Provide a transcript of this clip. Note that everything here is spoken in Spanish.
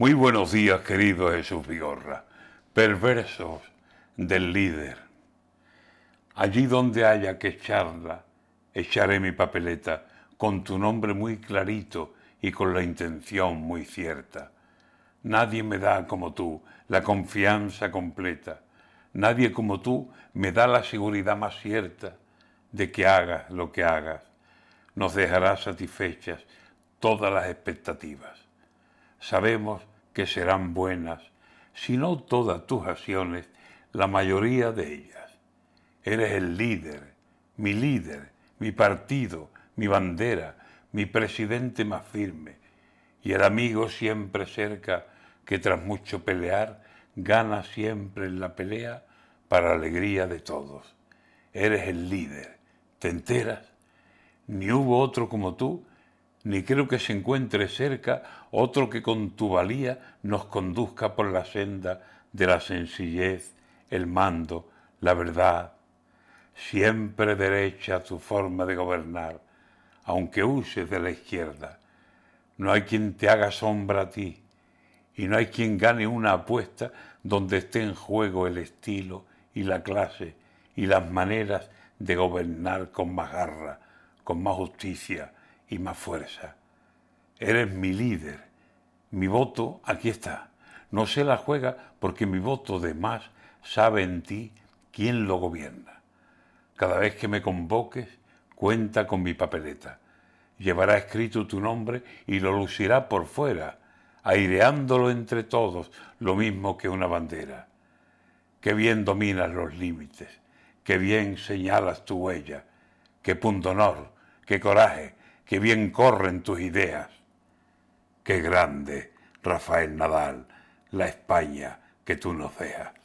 Muy buenos días, querido Jesús Vigorra, perversos del líder. Allí donde haya que echarla, echaré mi papeleta con tu nombre muy clarito y con la intención muy cierta. Nadie me da como tú la confianza completa. Nadie como tú me da la seguridad más cierta de que hagas lo que hagas. Nos dejará satisfechas todas las expectativas. Sabemos que serán buenas, si no todas tus acciones, la mayoría de ellas. Eres el líder, mi líder, mi partido, mi bandera, mi presidente más firme, y el amigo siempre cerca que tras mucho pelear gana siempre en la pelea para alegría de todos. Eres el líder, ¿te enteras? Ni hubo otro como tú ni creo que se encuentre cerca otro que con tu valía nos conduzca por la senda de la sencillez, el mando, la verdad. Siempre derecha tu forma de gobernar, aunque uses de la izquierda. No hay quien te haga sombra a ti, y no hay quien gane una apuesta donde esté en juego el estilo y la clase y las maneras de gobernar con más garra, con más justicia, y más fuerza. Eres mi líder. Mi voto aquí está. No se la juega porque mi voto de más sabe en ti quién lo gobierna. Cada vez que me convoques, cuenta con mi papeleta. Llevará escrito tu nombre y lo lucirá por fuera, aireándolo entre todos, lo mismo que una bandera. Qué bien dominas los límites, qué bien señalas tu huella, qué pundonor, qué coraje, qué bien corren tus ideas. Qué grande, Rafael Nadal, la España que tú nos dejas.